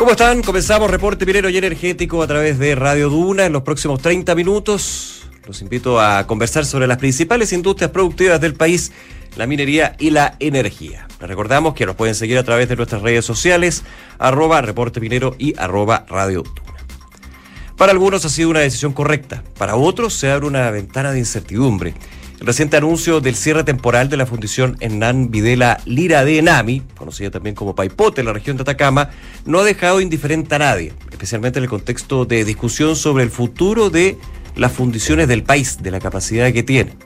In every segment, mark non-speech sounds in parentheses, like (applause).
¿Cómo están? Comenzamos Reporte Minero y Energético a través de Radio Duna en los próximos 30 minutos. Los invito a conversar sobre las principales industrias productivas del país, la minería y la energía. Les recordamos que nos pueden seguir a través de nuestras redes sociales, arroba Reporte Minero y arroba Radio Duna. Para algunos ha sido una decisión correcta, para otros se abre una ventana de incertidumbre. El reciente anuncio del cierre temporal de la fundición Hernán Videla Lira de Enami, conocida también como Paipote en la región de Atacama, no ha dejado indiferente a nadie, especialmente en el contexto de discusión sobre el futuro de las fundiciones del país, de la capacidad que tiene.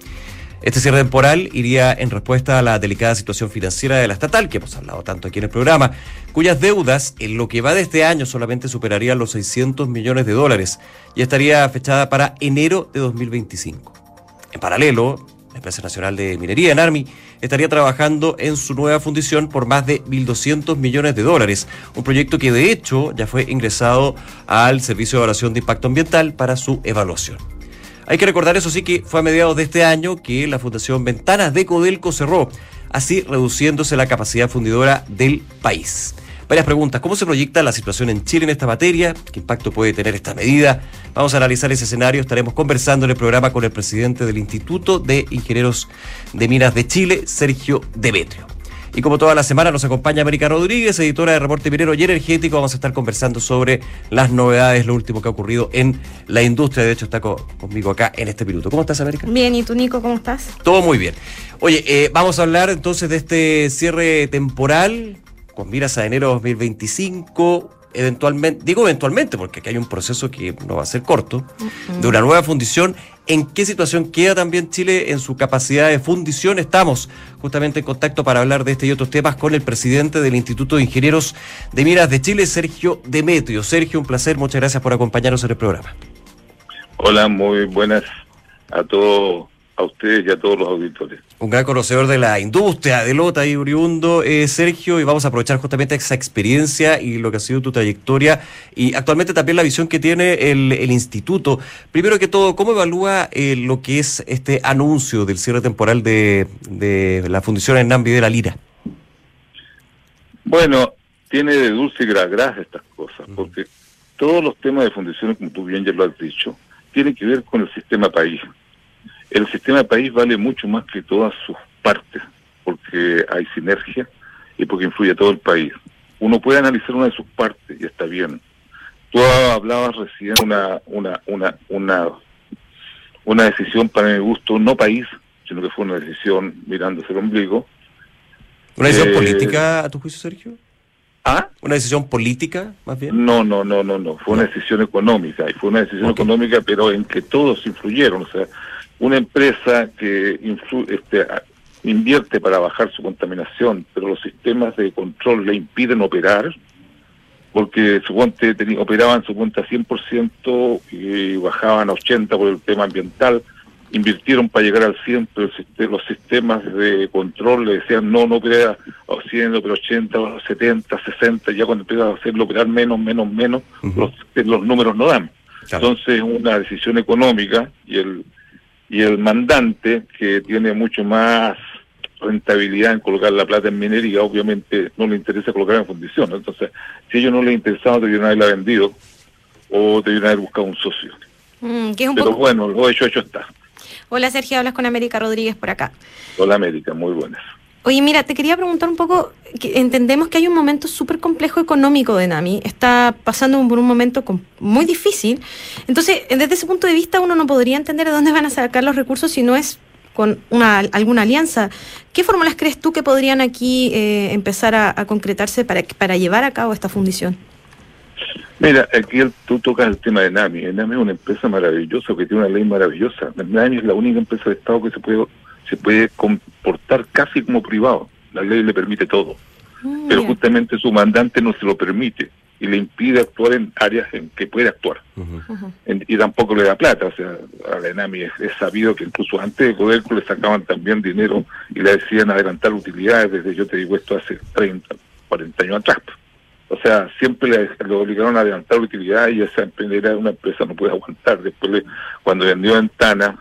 Este cierre temporal iría en respuesta a la delicada situación financiera de la estatal, que hemos hablado tanto aquí en el programa, cuyas deudas en lo que va de este año solamente superarían los 600 millones de dólares y estaría fechada para enero de 2025. En paralelo, la Empresa Nacional de Minería, en Army estaría trabajando en su nueva fundición por más de 1.200 millones de dólares, un proyecto que de hecho ya fue ingresado al Servicio de Evaluación de Impacto Ambiental para su evaluación. Hay que recordar, eso sí, que fue a mediados de este año que la Fundación Ventanas de Codelco cerró, así reduciéndose la capacidad fundidora del país. Varias preguntas. ¿Cómo se proyecta la situación en Chile en esta materia? ¿Qué impacto puede tener esta medida? Vamos a analizar ese escenario. Estaremos conversando en el programa con el presidente del Instituto de Ingenieros de Minas de Chile, Sergio Demetrio. Y como toda la semana nos acompaña América Rodríguez, editora de Reporte Minero y Energético. Vamos a estar conversando sobre las novedades, lo último que ha ocurrido en la industria. De hecho, está conmigo acá en este minuto. ¿Cómo estás, América? Bien, ¿y tú, Nico, cómo estás? Todo muy bien. Oye, eh, vamos a hablar entonces de este cierre temporal con miras a enero 2025, eventualmente, digo eventualmente porque aquí hay un proceso que no va a ser corto, de una nueva fundición. ¿En qué situación queda también Chile en su capacidad de fundición? Estamos justamente en contacto para hablar de este y otros temas con el presidente del Instituto de Ingenieros de Miras de Chile, Sergio Demetrio. Sergio, un placer, muchas gracias por acompañarnos en el programa. Hola, muy buenas a todos a ustedes y a todos los auditores. Un gran conocedor de la industria de Lota y Uriundo, eh, Sergio, y vamos a aprovechar justamente esa experiencia y lo que ha sido tu trayectoria y actualmente también la visión que tiene el, instituto. Primero que todo, ¿cómo evalúa eh, lo que es este anuncio del cierre temporal de, de la Fundición Hernán de la Lira? Bueno, tiene de dulce y gras estas cosas, porque todos los temas de fundiciones, como tú bien ya lo has dicho, tienen que ver con el sistema país el sistema país vale mucho más que todas sus partes, porque hay sinergia y porque influye a todo el país. Uno puede analizar una de sus partes y está bien. Tú hablabas recién una una una una una decisión para mi gusto no país, sino que fue una decisión mirándose el ombligo. ¿Una decisión eh, política a tu juicio, Sergio? ¿Ah? ¿Una decisión política, más bien? No, no, no, no, no. Fue una decisión económica. Y fue una decisión económica, pero en que todos influyeron. O sea, una empresa que este, invierte para bajar su contaminación, pero los sistemas de control le impiden operar, porque suponte operaban su cuenta 100% y bajaban a 80% por el tema ambiental, invirtieron para llegar al 100, pero los sistemas de control le decían no, no opera a 100, pero 80, 70, 60, ya cuando empiezas a hacerlo operar menos, menos, menos, los, los números no dan. Entonces, una decisión económica y el y el mandante, que tiene mucho más rentabilidad en colocar la plata en minería, obviamente no le interesa colocar en fundición. Entonces, si ellos no les interesaba, debieron haberla vendido o debieron haber buscado un socio. Mm, Pero bueno, lo hecho, hecho está. Hola Sergio, hablas con América Rodríguez por acá. Hola América, muy buenas. Oye, mira, te quería preguntar un poco, entendemos que hay un momento súper complejo económico de NAMI, está pasando por un momento muy difícil, entonces desde ese punto de vista uno no podría entender de dónde van a sacar los recursos si no es con una, alguna alianza. ¿Qué fórmulas crees tú que podrían aquí eh, empezar a, concretarse para, para llevar a cabo esta fundición? Mira, aquí tú tocas el tema de NAMI. NAMI es una empresa maravillosa que tiene una ley maravillosa. NAMI es la única empresa de Estado que se puede se puede comportar casi como privado. La ley le permite todo. Mm, pero justamente su mandante no se lo permite y le impide actuar en áreas en que puede actuar. y tampoco le da plata. O sea, a la ENAMI es, sabido que incluso antes de Codelco le sacaban también dinero y le decían adelantar utilidades desde, yo te digo esto, hace 30, 40 años atrás. O sea, siempre le, obligaron a adelantar utilidades y esa era una empresa no puede aguantar. Después, cuando vendió Ventana,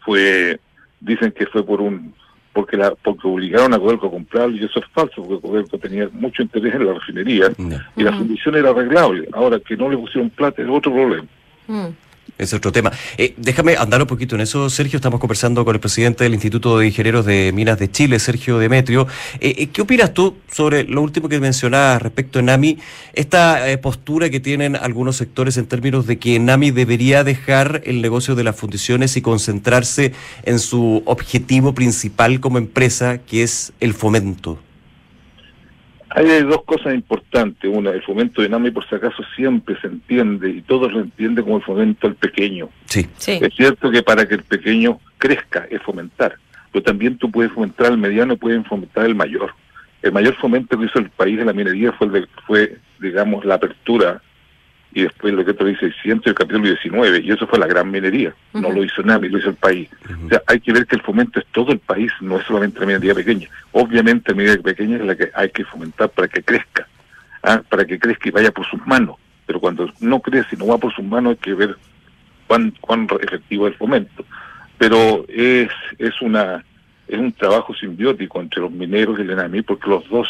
fue dicen que fue por un porque la porque obligaron a Codelco a comprarlo y eso es falso porque Codelco tenía mucho interés en la refinería y la fundición era arreglable. Ahora que no le pusieron plata es otro problema. Mm es otro tema. Eh, déjame andar un poquito en eso, Sergio. Estamos conversando con el presidente del Instituto de Ingenieros de Minas de Chile, Sergio Demetrio. Eh, eh, ¿Qué opinas tú sobre lo último que mencionabas respecto a NAMI? Esta postura que tienen algunos sectores en términos de que NAMI debería dejar el negocio de las fundiciones y concentrarse en su objetivo principal como empresa, que es el fomento. Hay dos cosas importantes. Una, el fomento de NAMI, por si acaso, siempre se entiende y todos lo entienden como el fomento al pequeño. Sí. Es cierto que para que el pequeño crezca es fomentar, pero también tú puedes fomentar al mediano, puedes fomentar el mayor. El mayor fomento que hizo el país de la minería fue, fue digamos, la apertura y después lo que te dice 600 el capítulo 19, y eso fue la gran minería, no lo hizo nadie, lo hizo el país. O sea, hay que ver que el fomento es todo el país, no es solamente la minería pequeña. Obviamente la minería pequeña es la que hay que fomentar para que crezca, ¿ah? para que crezca y vaya por sus manos, pero cuando no crece y no va por sus manos hay que ver cuán, cuán efectivo es el fomento. Pero es, es, una, es un trabajo simbiótico entre los mineros y el ENAMI, porque los dos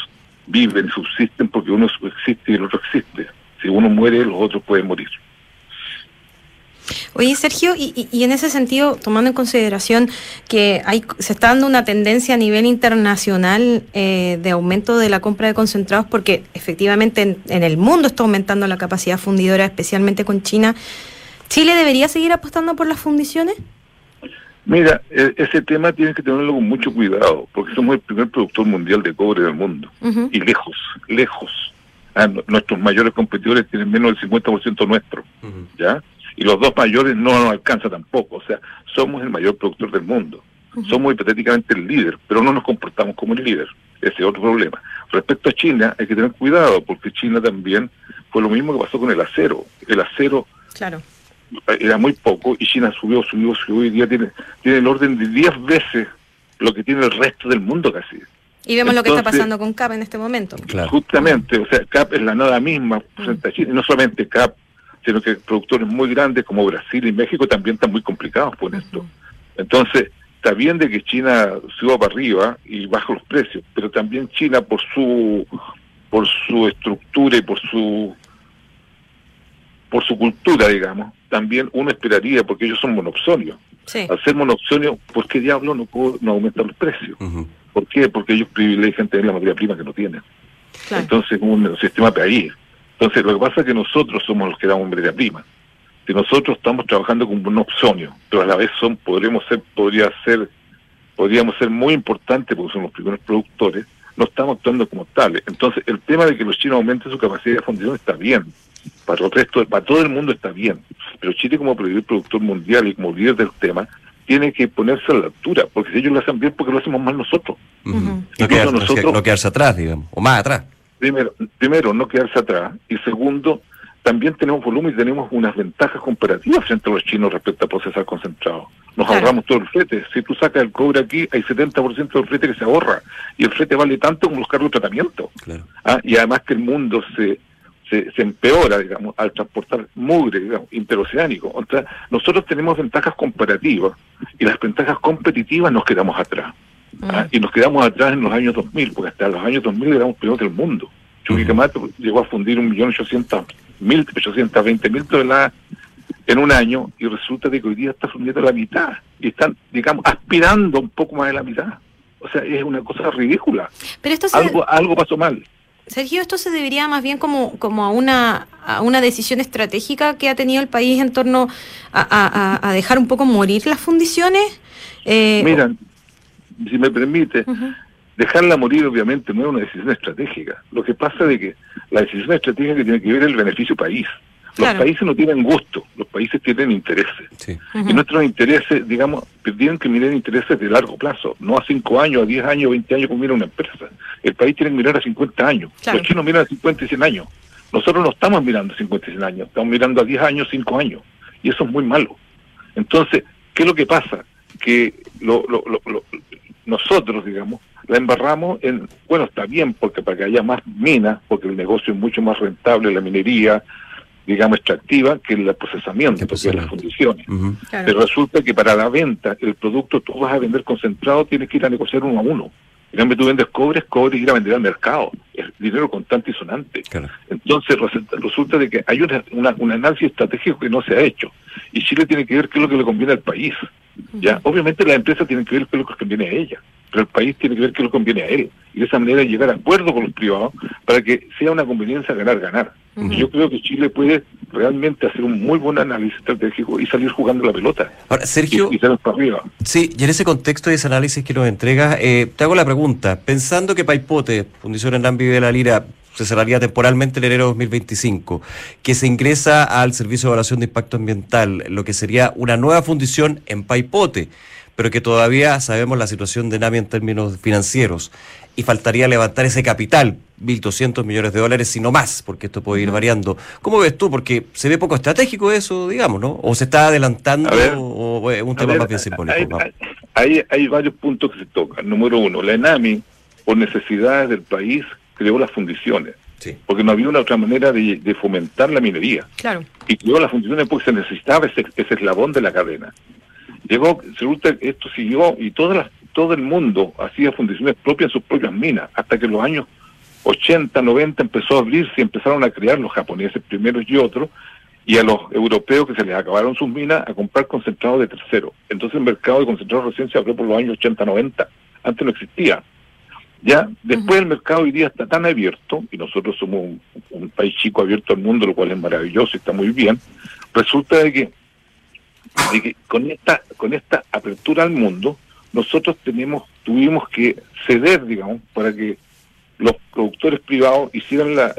viven, subsisten, porque uno existe y el otro existe si uno muere, los otros pueden morir. Oye, Sergio, y, en ese sentido, tomando en consideración que hay, se está dando una tendencia a nivel internacional eh, de aumento de la compra de concentrados, porque efectivamente en, el mundo está aumentando la capacidad fundidora, especialmente con China, ¿Chile debería seguir apostando por las fundiciones? Mira, e, ese tema tiene que tenerlo con mucho cuidado, porque somos el primer productor mundial de cobre del mundo, y lejos, lejos. Ah, nuestros mayores competidores tienen menos del 50% nuestro, ¿ya? Y los dos mayores no nos alcanza tampoco, o sea, somos el mayor productor del mundo. Somos hipotéticamente el líder, pero no nos comportamos como el líder. Ese es otro problema. Respecto a China, hay que tener cuidado, porque China también fue lo mismo que pasó con el acero. El acero claro. era muy poco y China subió, subió, subió. y día tiene, tiene el orden de 10 veces lo que tiene el resto del mundo casi. Y vemos lo que está pasando con CAP en este momento. Justamente, o sea, CAP es la nada misma frente a Chile, y no solamente CAP, sino que productores muy grandes como Brasil y México también están muy complicados por esto. Entonces, está bien de que China suba para arriba y baja los precios, pero también China por su por su estructura y por su por su cultura, digamos, también uno esperaría, porque ellos son monopsonios. Al ser monopsonio, ¿por qué diablo no, no aumentan los precios? ¿Por qué? Porque ellos privilegian tener la materia prima que no tienen. Entonces, un sistema país. Entonces, lo que pasa es que nosotros somos los que damos materia prima. Si nosotros estamos trabajando con un opsonio, pero a la vez son, podremos ser, podría ser, podríamos ser muy importantes porque son los primeros productores, no estamos actuando como tales. Entonces, el tema de que los chinos aumenten su capacidad de fundición está bien. Para, el resto, para todo el mundo está bien. Pero Chile como productor mundial y como líder del tema, tiene que ponerse a la altura, porque si ellos lo hacen bien, porque lo hacemos mal nosotros. no, nosotros no, quedarse atrás, digamos, o más atrás. Primero, primero, no quedarse atrás, y segundo, también tenemos volumen y tenemos unas ventajas comparativas frente a los chinos respecto a procesar concentrado. Nos ahorramos todo el flete. Si tú sacas el cobre aquí, hay 70% del flete que se ahorra, y el flete vale tanto como los cargos de tratamiento. Ah, y además que el mundo se se, se, empeora, digamos, al transportar mugre, digamos, interoceánico. O sea, nosotros tenemos ventajas comparativas y las ventajas competitivas nos quedamos atrás. ¿ah? Mm. Y nos quedamos atrás en los años 2000, porque hasta los años 2000 éramos primeros del mundo. Chuquicamato llegó a fundir un millón ochocientos mil, ochocientos veinte mil toneladas en un año y resulta que hoy día está fundiendo la mitad y están, digamos, aspirando un poco más de la mitad. O sea, es una cosa ridícula. Pero esto algo, algo pasó mal. Sergio, esto se debería más bien como, como a, una, a una decisión estratégica que ha tenido el país en torno a, dejar un poco morir las fundiciones. Eh, Mira, si me permite, dejarla morir obviamente no es una decisión estratégica. Lo que pasa es que la decisión estratégica que tiene que ver el beneficio país. Los países no tienen gusto, los países tienen intereses. Y nuestros intereses, digamos, tienen que mirar intereses de largo plazo, no a 5 años, a 10 años, 20 años como mira una empresa. El país tiene que mirar a 50 años. Los chinos miran a 50 y 100 años. Nosotros no estamos mirando a 50 y 100 años, estamos mirando a 10 años, 5 años. Y eso es muy malo. Entonces, ¿qué es lo que pasa? Que lo, lo, lo, nosotros, digamos, la embarramos en, bueno, está bien, porque para que haya más minas, porque el negocio es mucho más rentable, la minería, digamos, extractiva, que es el procesamiento, que es las fundiciones. Pero resulta que para la venta, el producto tú vas a vender concentrado, tienes que ir a negociar uno a uno. En cambio, tú vendes cobre, cobre y ir a vender al mercado. Es dinero constante y sonante. Entonces, resulta de que hay una, un análisis estratégico que no se ha hecho. Y Chile tiene que ver qué es lo que le conviene al país. ¿Ya? Obviamente, la empresa tiene que ver qué es lo que conviene a ella pero el país tiene que ver qué le conviene a él. Y de esa manera llegar a acuerdo con los privados para que sea una conveniencia ganar-ganar. Yo creo que Chile puede realmente hacer un muy buen análisis estratégico y salir jugando la pelota. Ahora, Sergio, y, para arriba. Sí, y en ese contexto de ese análisis que nos entrega, eh, te hago la pregunta. Pensando que Paipote, Fundición en Nambi de la Lira, se cerraría temporalmente en enero de 2025, que se ingresa al Servicio de Evaluación de Impacto Ambiental, lo que sería una nueva fundición en Paipote pero que todavía sabemos la situación de NAMI en términos financieros y faltaría levantar ese capital, 1.200 millones de dólares, sino más, porque esto puede ir variando. ¿Cómo ves tú? Porque se ve poco estratégico eso, digamos, ¿no? ¿O se está adelantando o, es un tema más bien simbólico? Hay, hay, varios puntos que se tocan. Número uno, la ENAMI, por necesidades del país, creó las fundiciones. Porque no había una otra manera de, fomentar la minería. Claro. Y creó las fundiciones porque se necesitaba ese, ese eslabón de la cadena. Llegó, resulta que esto siguió y todas todo el mundo hacía fundiciones propias en sus propias minas, hasta que en los años 80, 90 empezó a abrirse y empezaron a crear los japoneses primeros y otros, y a los europeos que se les acabaron sus minas a comprar concentrados de tercero. Entonces el mercado de concentrados recién se abrió por los años 80, 90. Antes no existía. Ya, después el mercado hoy día está tan abierto, y nosotros somos un, un, país chico abierto al mundo, lo cual es maravilloso y está muy bien, resulta de que de que con esta, con esta apertura al mundo, nosotros tenemos, tuvimos que ceder, digamos, para que los productores privados hicieran la,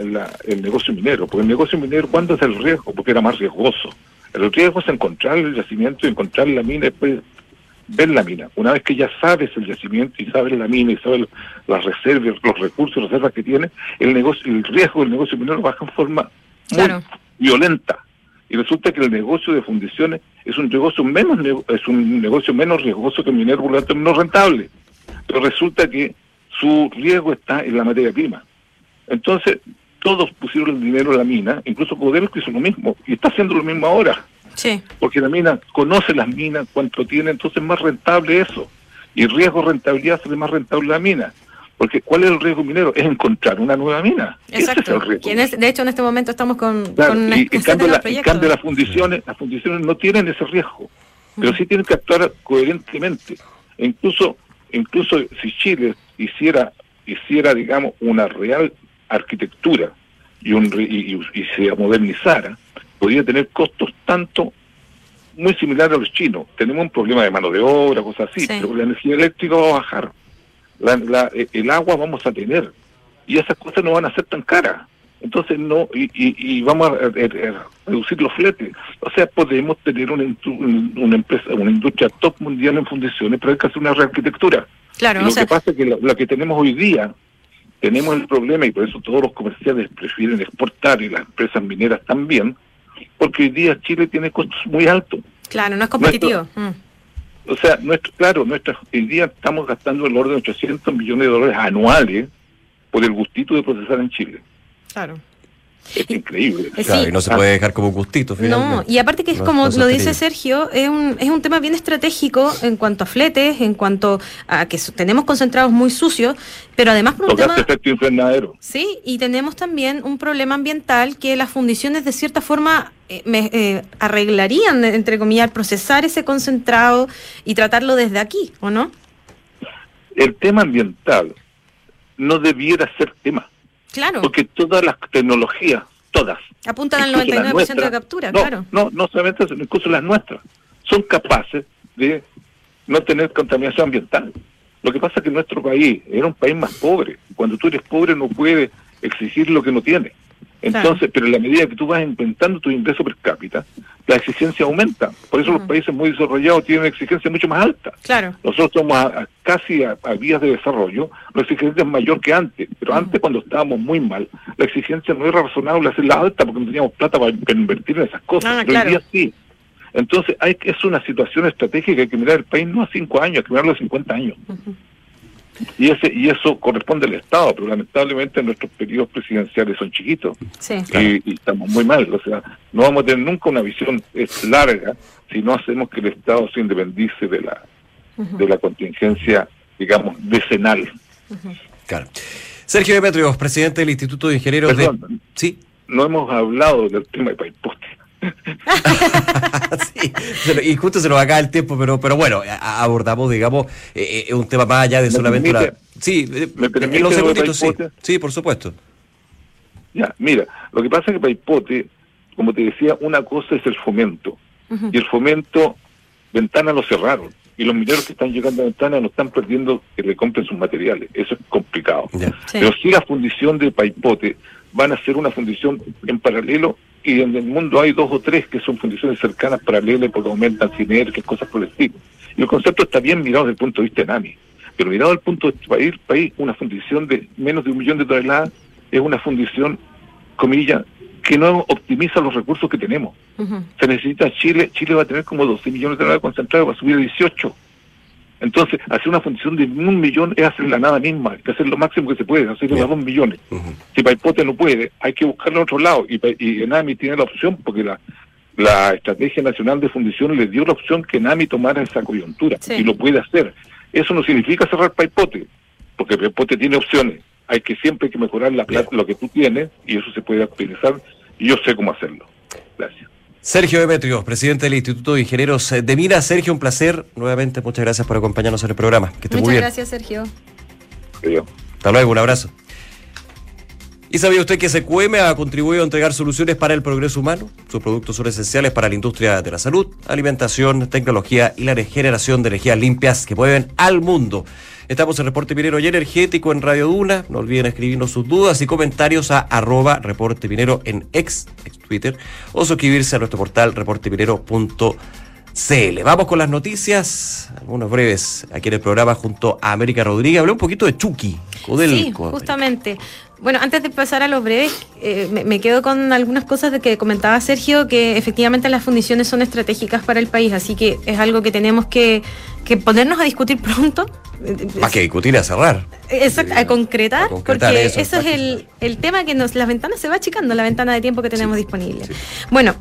el negocio minero. Porque el negocio minero, ¿cuándo es el riesgo? Porque era más riesgoso. El riesgo es encontrar el yacimiento, encontrar la mina y después ver la mina. Una vez que ya sabes el yacimiento y sabes la mina y sabes las reservas, los recursos, las reservas que tiene, el negocio, el riesgo del negocio minero baja en forma muy violenta. Y resulta que el negocio de fundiciones es un negocio menos es un negocio menos riesgoso que el minero, por lo tanto menos rentable. Pero resulta que su riesgo está en la materia prima. Entonces, todos pusieron el dinero en la mina, incluso que hizo lo mismo, y está haciendo lo mismo ahora. Sí. Porque la mina conoce las minas, cuánto tiene, entonces es más rentable eso. Y riesgo rentabilidad hace más rentable la mina. Porque ¿cuál es el riesgo minero? Es encontrar una nueva mina. Exacto. de hecho, en este momento estamos con, claro, y, en cambio, las fundiciones, las fundiciones no tienen ese riesgo, pero sí tienen que actuar coherentemente. E incluso, incluso si Chile hiciera, hiciera, digamos, una real arquitectura y, un, y, se modernizara, podría tener costos tanto muy similares a los chinos. Tenemos un problema de mano de obra, cosas así, pero la energía eléctrica va a bajar la, eh, el agua vamos a tener y esas cosas no van a ser tan caras. Entonces no y, y, vamos a, reducir los fletes. O sea, podemos tener una, una empresa, una industria top mundial en fundiciones, pero hay que hacer una rearquitectura. Claro, lo que pasa es que lo, que tenemos hoy día, tenemos el problema y por eso todos los comerciales prefieren exportar y las empresas mineras también, porque hoy día Chile tiene costos muy altos. Claro, no es competitivo. Mm. O sea, nuestro, claro, nuestra, hoy día estamos gastando el orden de 800 millones de dólares anuales por el gustito de procesar en Chile. Claro. Es (laughs) increíble. Claro, y no se puede dejar como gustito. No, y aparte que es como lo dice Sergio, es un, es un tema bien estratégico en cuanto a fletes, en cuanto a que tenemos concentrados muy sucios, pero además por un tema... efecto invernadero. Sí, y tenemos también un problema ambiental que las fundiciones de cierta forma eh, eh, arreglarían, entre comillas, procesar ese concentrado y tratarlo desde aquí, ¿o no? El tema ambiental no debiera ser tema Claro. Porque todas las tecnologías, todas. Apuntan al 99% de captura, claro. No, no solamente eso, incluso las nuestras, son capaces de no tener contaminación ambiental. Lo que pasa es que nuestro país era un país más pobre. Cuando tú eres pobre no puedes exigir lo que no tienes. Entonces, pero en la medida que tú vas aumentando tu ingreso per cápita, la exigencia aumenta. Por eso los países muy desarrollados tienen una exigencia mucho más alta. Claro. Nosotros estamos casi a, vías de desarrollo, la exigencia es mayor que antes, pero antes cuando estábamos muy mal, la exigencia no era razonable hacerla alta porque no teníamos plata para, invertir en esas cosas. Ah, pero hoy día sí. Entonces, hay, es una situación estratégica, hay que mirar el país no a cinco años, hay que mirarlo a 50 años. Y, ese, y eso corresponde al Estado, pero lamentablemente nuestros periodos presidenciales son chiquitos y, estamos muy mal. O sea, no vamos a tener nunca una visión es larga si no hacemos que el Estado se independice de la, de la contingencia, digamos, decenal. Claro. Sergio Demetrios, presidente del Instituto de Ingenieros de... Sí. No hemos hablado del tema de Paiposte. (laughs) sí, y justo se nos acaba el tiempo, pero pero bueno, abordamos, digamos, eh, eh, un tema más allá de solamente la... Sí, eh, ¿me permite los segunditos, sí. sí, por supuesto. Ya, mira, lo que pasa es que Paipote, como te decía, una cosa es el fomento, y el fomento, Ventana lo cerraron, y los mineros que están llegando a Ventana no están perdiendo que le compren sus materiales, eso es complicado. Pero si la fundición de Paipote van a ser una fundición en paralelo y en el mundo hay dos o tres que son fundiciones cercanas, paralelas, porque aumentan sinergias, cosas por el estilo. Y el concepto está bien mirado desde el punto de vista de NAMI, pero mirado desde el punto de vista país, país, una fundición de menos de un millón de toneladas es una fundición, comillas, que no optimiza los recursos que tenemos. Se necesita Chile, Chile va a tener como 12 millones de toneladas concentradas, va a subir a 18 entonces, hacer una fundición de un millón es hacer la nada misma, hay que hacer lo máximo que se puede, hacer yeah. dos millones. Si Paipote no puede, hay que buscarlo en otro lado. Y, y NAMI tiene la opción, porque la, la Estrategia Nacional de Fundición le dio la opción que NAMI tomara esa coyuntura, y lo puede hacer. Eso no significa cerrar Paipote, porque Paipote tiene opciones. Hay que siempre hay que mejorar la plata, lo que tú tienes, y eso se puede optimizar, y yo sé cómo hacerlo. Gracias. Sergio Demetrio, presidente del Instituto de Ingenieros de Mina. Sergio, un placer. Nuevamente, muchas gracias por acompañarnos en el programa. Que muchas gracias, Sergio. Hasta luego, un abrazo. ¿Y sabía usted que SQM ha contribuido a entregar soluciones para el progreso humano? Sus productos son esenciales para la industria de la salud, alimentación, tecnología y la generación de energías limpias que mueven al mundo. Estamos en Reporte Minero y Energético en Radio Duna. No olviden escribirnos sus dudas y comentarios a arroba Reporte Minero en ex, ex Twitter o suscribirse a nuestro portal reporteminero.cl. Vamos con las noticias, algunos breves aquí en el programa junto a América Rodríguez. Hablé un poquito de Chucky. Sí, justamente. Bueno, antes de pasar a los breves, eh, me, quedo con algunas cosas de que comentaba Sergio, que efectivamente las fundiciones son estratégicas para el país, así que es algo que tenemos que, ponernos a discutir (laughs) pronto. Más que discutir, a cerrar. Exacto, a concretar, porque eso, es el, el, tema que nos, las ventanas se va achicando, la ventana de tiempo que tenemos disponible. Bueno,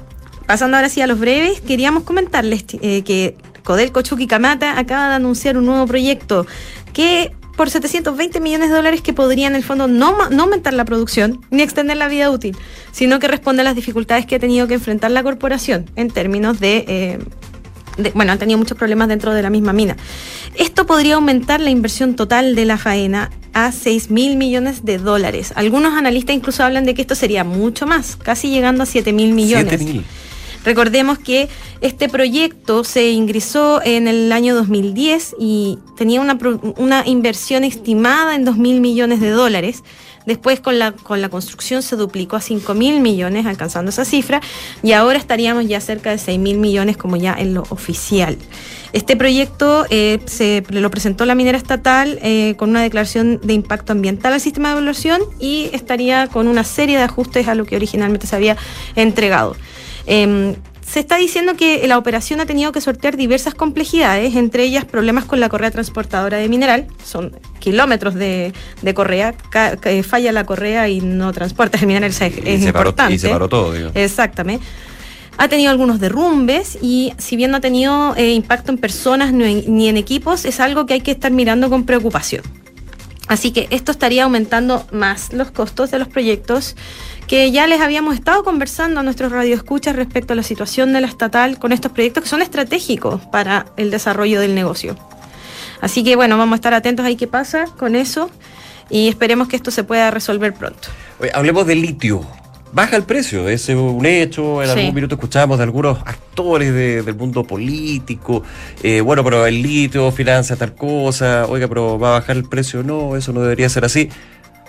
pasando ahora sí a los breves, queríamos comentarles eh, que Codelco Chucky Camata acaba de anunciar un nuevo proyecto que por 720 millones de dólares que podrían en el fondo no, no aumentar la producción ni extender la vida útil, sino que responde a las dificultades que ha tenido que enfrentar la corporación en términos de... Eh, bueno, han tenido muchos problemas dentro de la misma mina. Esto podría aumentar la inversión total de la faena a 6 mil millones de dólares. Algunos analistas incluso hablan de que esto sería mucho más, casi llegando a 7 mil millones. 7 mil. Recordemos que este proyecto se ingresó en el año 2010 y tenía una, una inversión estimada en 2 mil millones de dólares. Después con la, con la construcción se duplicó a 5 mil millones, alcanzando esa cifra, y ahora estaríamos ya cerca de 6 mil millones como ya en lo oficial. Este proyecto eh, se lo presentó la minera estatal eh, con una declaración de impacto ambiental al sistema de evaluación y estaría con una serie de ajustes a lo que originalmente se había entregado. Em, se está diciendo que la operación ha tenido que sortear diversas complejidades, entre ellas problemas con la correa transportadora de mineral, son kilómetros de, correa, falla la correa y no transporta el mineral, es, importante. y se paró todo, Exactamente. Ha tenido algunos derrumbes y si bien no ha tenido eh, impacto en personas ni en equipos, es algo que hay que estar mirando con preocupación. Así que esto estaría aumentando más los costos de los proyectos que ya les habíamos estado conversando a nuestros radioescuchas respecto a la situación de la estatal con estos proyectos que son estratégicos para el desarrollo del negocio. Así que bueno, vamos a estar atentos ahí qué pasa con eso y esperemos que esto se pueda resolver pronto. hablemos de litio baja el precio, es un hecho, en algún minuto escuchábamos de algunos actores del mundo político, eh, bueno, pero el litio financia tal cosa, oiga, pero va a bajar el precio, no, eso no debería ser así.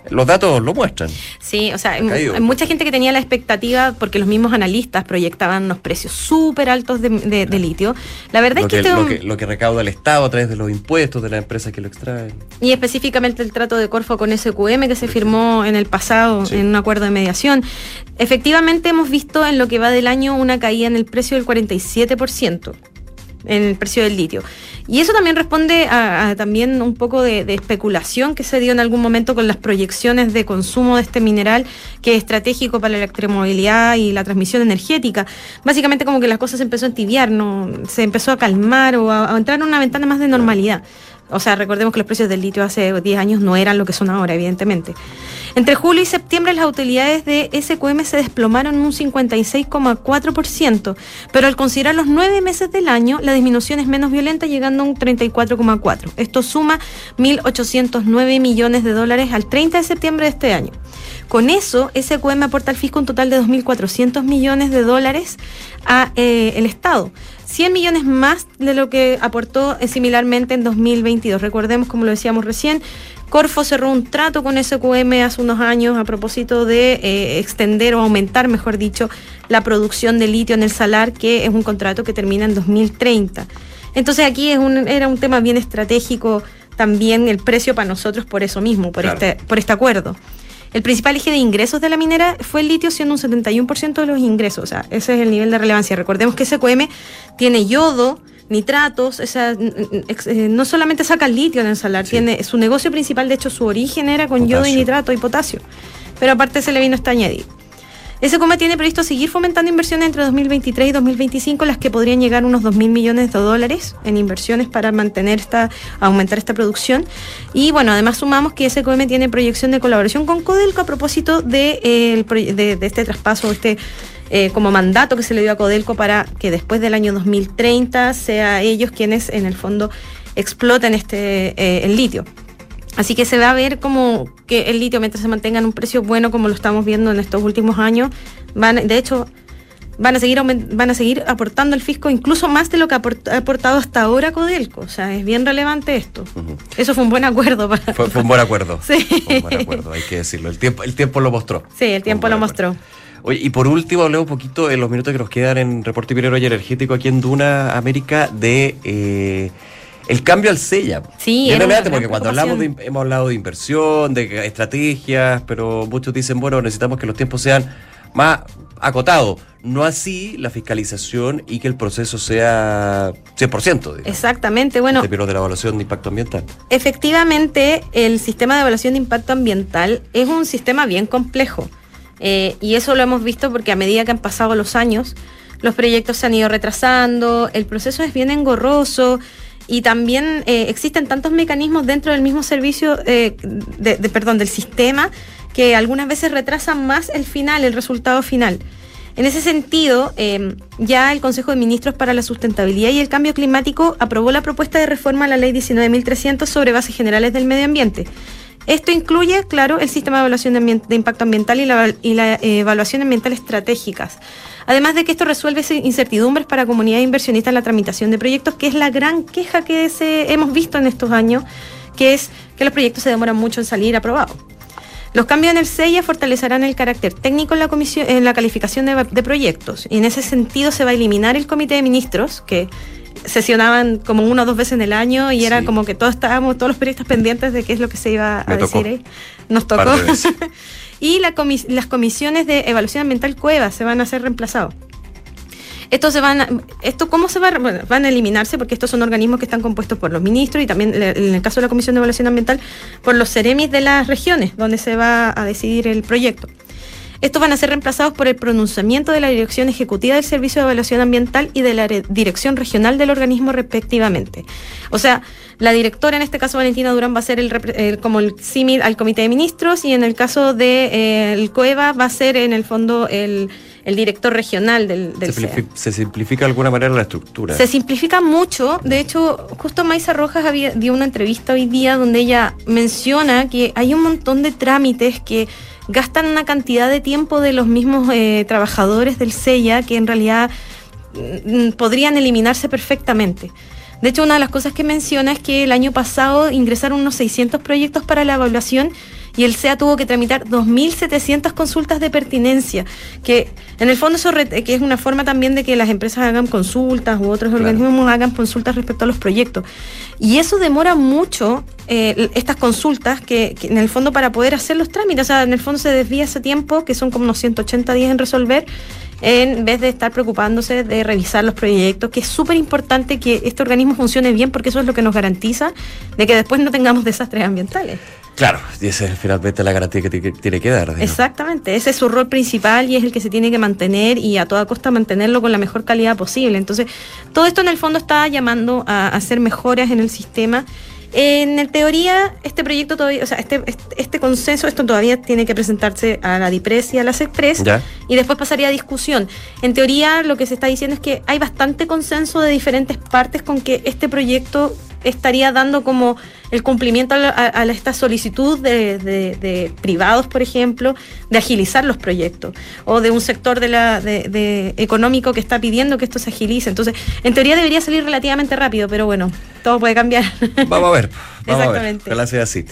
Los datos lo muestran. Sí, o sea, hay mucha gente que tenía la expectativa, porque los mismos analistas proyectaban unos precios súper altos de, litio. La verdad es que, este lo que, recauda el Estado a través de los impuestos de las empresas que lo extraen. Y específicamente el trato de Corfo con SQM que se firmó en el pasado en un acuerdo de mediación. Efectivamente hemos visto en lo que va del año una caída en el precio del 47%. En el precio del litio. Y eso también responde a, también un poco de, especulación que se dio en algún momento con las proyecciones de consumo de este mineral que es estratégico para la electromovilidad y la transmisión energética. Básicamente como que las cosas se empezó a entibiar, ¿no? se empezó a calmar o a entrar en una ventana más de normalidad. O sea, recordemos que los precios del litio hace 10 años no eran lo que son ahora, evidentemente. Entre julio y septiembre las utilidades de SQM se desplomaron un 56,4%, pero al considerar los nueve meses del año, la disminución es menos violenta, llegando a un 34,4%. Esto suma 1.809 millones de dólares al 30 de septiembre de este año. Con eso, SQM aporta al fisco un total de 2.400 millones de dólares a eh, el Estado. 100 millones más de lo que aportó eh, similarmente en 2022. Recordemos, como lo decíamos recién, Corfo cerró un trato con SQM hace unos años a propósito de eh, extender o aumentar, mejor dicho, la producción de litio en el salar, que es un contrato que termina en 2030. Entonces aquí es un, era un tema bien estratégico también el precio para nosotros por eso mismo, por, este, por este acuerdo. El principal eje de ingresos de la minera fue el litio, siendo un 71% de los ingresos. O sea, ese es el nivel de relevancia. Recordemos que SQM tiene yodo, nitratos, o sea, eh, no solamente saca el litio en el salar, tiene su negocio principal, de hecho, su origen era con yodo y nitrato y potasio. Pero aparte se le vino este añadido. Ese coma tiene previsto seguir fomentando inversiones entre 2023 y 2025, las que podrían llegar a unos 2.000 millones de dólares en inversiones para mantener esta, aumentar esta producción. Y bueno, además sumamos que SQM tiene proyección de colaboración con Codelco a propósito de, eh, este traspaso, este eh, como mandato que se le dio a Codelco para que después del año 2030 sea ellos quienes en el fondo exploten este eh, el litio. Así que se va a ver como que el litio, mientras se mantenga en un precio bueno, como lo estamos viendo en estos últimos años, van, de hecho, van a seguir van a seguir aportando al fisco incluso más de lo que ha aportado hasta ahora Codelco. O sea, es bien relevante esto. Eso fue un buen acuerdo. Para... Fue, un buen acuerdo. (laughs) Sí. Fue un buen acuerdo, hay que decirlo. El tiempo, el tiempo lo mostró. Sí, el tiempo lo mostró. Oye, y por último, hablemos un poquito en los minutos que nos quedan en Reporte Minero y Energético aquí en Duna, América, de... Eh, el cambio al sella. Sí, porque cuando hablamos de, hemos hablado de inversión, de estrategias, pero muchos dicen, bueno, necesitamos que los tiempos sean más acotados. No así la fiscalización y que el proceso sea 100%. Exactamente, bueno. Pero de la evaluación de impacto ambiental. Efectivamente, el sistema de evaluación de impacto ambiental es un sistema bien complejo. Eh, y eso lo hemos visto porque a medida que han pasado los años, los proyectos se han ido retrasando, el proceso es bien engorroso y también eh, existen tantos mecanismos dentro del mismo servicio, eh, de, perdón, del sistema, que algunas veces retrasan más el final, el resultado final. En ese sentido, em, ya el Consejo de Ministros para la Sustentabilidad y el Cambio Climático aprobó la propuesta de reforma a la Ley 19.300 sobre bases generales del medio ambiente. Esto incluye, claro, el sistema de evaluación de, impacto ambiental y la, y la eh, evaluación ambiental estratégicas. Además de que esto resuelve incertidumbres para comunidades inversionistas en la tramitación de proyectos, que es la gran queja que se, hemos visto en estos años, que es que los proyectos se demoran mucho en salir aprobados. Los cambios en el SEIA fortalecerán el carácter técnico en la, comisión, en la calificación de, de, proyectos y en ese sentido se va a eliminar el comité de ministros que sesionaban como una o dos veces en el año y era como que todos estábamos, todos los periodistas pendientes de qué es lo que se iba a decir ahí. Nos tocó. (laughs) y las comisiones de evaluación ambiental cueva se van a ser reemplazados. Esto se van esto cómo se va van a eliminarse porque estos son organismos que están compuestos por los ministros y también en el caso de la Comisión de Evaluación Ambiental por los ceremis de las regiones donde se va a decidir el proyecto. Estos van a ser reemplazados por el pronunciamiento de la Dirección Ejecutiva del Servicio de Evaluación Ambiental y de la Dirección Regional del organismo respectivamente. O sea, la directora, en este caso Valentina Durán, va a ser el, como el símil al Comité de Ministros y en el caso de eh, el COEVA va a ser en el fondo el director regional del, del se, se, simplifica de alguna manera la estructura. Se simplifica mucho. De hecho, justo Maisa Rojas había, dio una entrevista hoy día donde ella menciona que hay un montón de trámites que gastan una cantidad de tiempo de los mismos eh, trabajadores del SEIA que en realidad mm, podrían eliminarse perfectamente. De hecho, una de las cosas que menciona es que el año pasado ingresaron unos 600 proyectos para la evaluación y el SEA tuvo que tramitar 2.700 consultas de pertinencia, que en el fondo eso que es una forma también de que las empresas hagan consultas u otros organismos hagan consultas respecto a los proyectos. Y eso demora mucho eh, estas consultas que, en el fondo para poder hacer los trámites, o sea, en el fondo se desvía ese tiempo, que son como unos 180 días en resolver, en vez de estar preocupándose de revisar los proyectos, que es súper importante que este organismo funcione bien porque eso es lo que nos garantiza de que después no tengamos desastres ambientales. Claro, y esa es finalmente la garantía que tiene que dar. Exactamente, ese es su rol principal y es el que se tiene que mantener y a toda costa mantenerlo con la mejor calidad posible. Entonces, todo esto en el fondo está llamando a hacer mejoras en el sistema en teoría, este proyecto todavía, o sea, este, este, este, consenso, esto todavía tiene que presentarse a la DIPRES y a la SECPRES y después pasaría a discusión. En teoría, lo que se está diciendo es que hay bastante consenso de diferentes partes con que este proyecto estaría dando como el cumplimiento a, esta solicitud de, privados, por ejemplo, de agilizar los proyectos, o de un sector de la, de, económico que está pidiendo que esto se agilice. Entonces, en teoría debería salir relativamente rápido, pero bueno, todo puede cambiar. Vamos a ver. Exactamente. A ver. (laughs) sea así.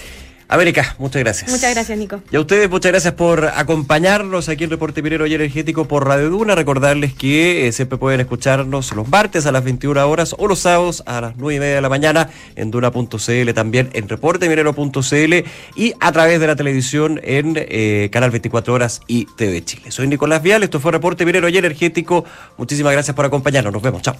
América, muchas gracias. Muchas gracias, Nico. Y a ustedes, muchas gracias por acompañarnos aquí en Reporte Minero y Energético por Radio Duna. Recordarles que eh, siempre pueden escucharnos los martes a las 21 horas o los sábados a las 9 y media de la mañana en Duna.cl, también en reporteminero.cl y a través de la televisión en eh, Canal 24 Horas y TV Chile. Soy Nicolás Vial, esto fue Reporte Minero y Energético. Muchísimas gracias por acompañarnos. Nos vemos. Chao.